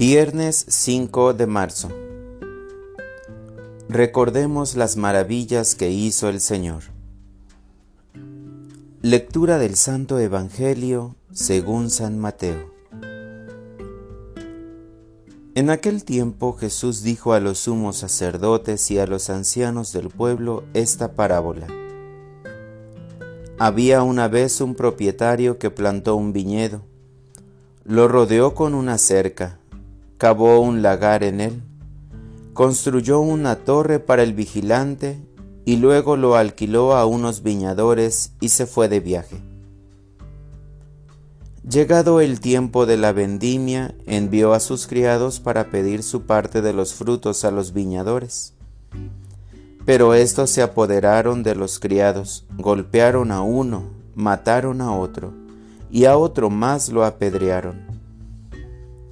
Viernes 5 de marzo. Recordemos las maravillas que hizo el Señor. Lectura del Santo Evangelio según San Mateo. En aquel tiempo Jesús dijo a los sumos sacerdotes y a los ancianos del pueblo esta parábola. Había una vez un propietario que plantó un viñedo, lo rodeó con una cerca, cavó un lagar en él, construyó una torre para el vigilante y luego lo alquiló a unos viñadores y se fue de viaje. Llegado el tiempo de la vendimia, envió a sus criados para pedir su parte de los frutos a los viñadores. Pero estos se apoderaron de los criados, golpearon a uno, mataron a otro, y a otro más lo apedrearon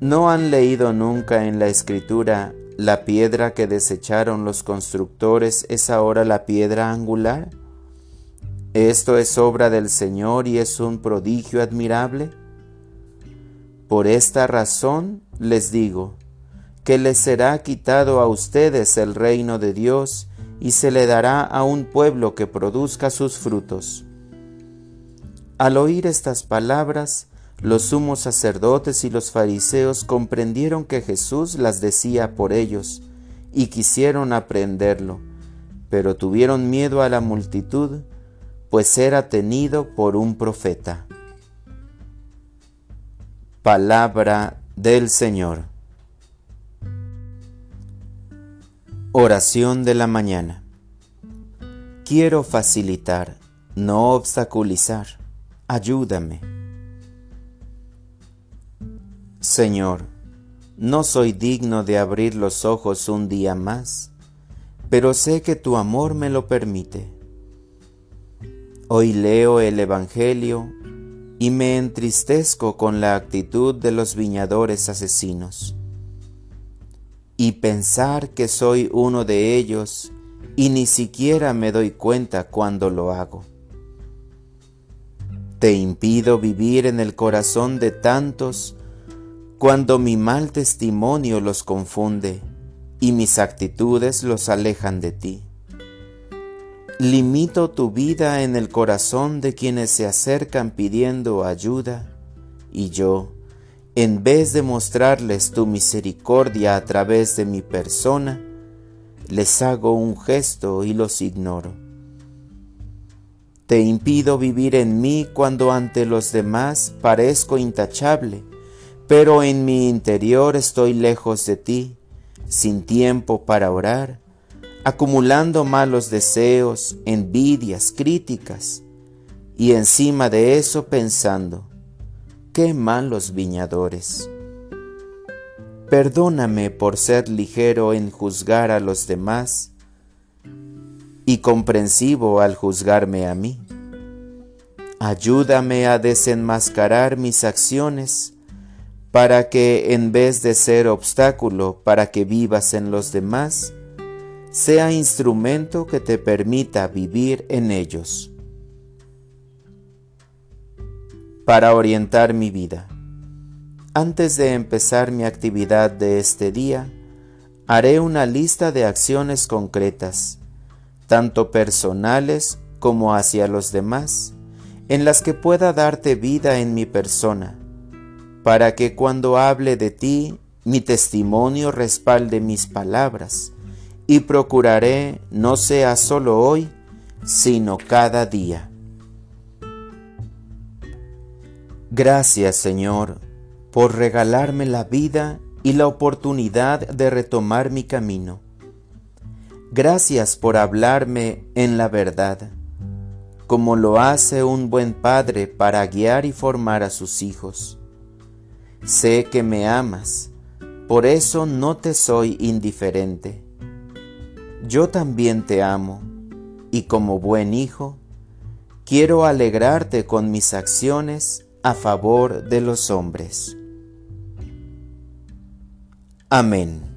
¿No han leído nunca en la escritura la piedra que desecharon los constructores es ahora la piedra angular? ¿Esto es obra del Señor y es un prodigio admirable? Por esta razón les digo, que les será quitado a ustedes el reino de Dios y se le dará a un pueblo que produzca sus frutos. Al oír estas palabras, los sumos sacerdotes y los fariseos comprendieron que Jesús las decía por ellos y quisieron aprenderlo, pero tuvieron miedo a la multitud, pues era tenido por un profeta. Palabra del Señor. Oración de la mañana. Quiero facilitar, no obstaculizar. Ayúdame. Señor, no soy digno de abrir los ojos un día más, pero sé que tu amor me lo permite. Hoy leo el Evangelio y me entristezco con la actitud de los viñadores asesinos. Y pensar que soy uno de ellos y ni siquiera me doy cuenta cuando lo hago. Te impido vivir en el corazón de tantos cuando mi mal testimonio los confunde y mis actitudes los alejan de ti. Limito tu vida en el corazón de quienes se acercan pidiendo ayuda y yo, en vez de mostrarles tu misericordia a través de mi persona, les hago un gesto y los ignoro. Te impido vivir en mí cuando ante los demás parezco intachable pero en mi interior estoy lejos de ti, sin tiempo para orar, acumulando malos deseos, envidias, críticas, y encima de eso pensando, qué malos viñadores. Perdóname por ser ligero en juzgar a los demás y comprensivo al juzgarme a mí. Ayúdame a desenmascarar mis acciones para que en vez de ser obstáculo para que vivas en los demás, sea instrumento que te permita vivir en ellos. Para orientar mi vida. Antes de empezar mi actividad de este día, haré una lista de acciones concretas, tanto personales como hacia los demás, en las que pueda darte vida en mi persona para que cuando hable de ti mi testimonio respalde mis palabras, y procuraré no sea solo hoy, sino cada día. Gracias Señor por regalarme la vida y la oportunidad de retomar mi camino. Gracias por hablarme en la verdad, como lo hace un buen padre para guiar y formar a sus hijos. Sé que me amas, por eso no te soy indiferente. Yo también te amo, y como buen hijo, quiero alegrarte con mis acciones a favor de los hombres. Amén.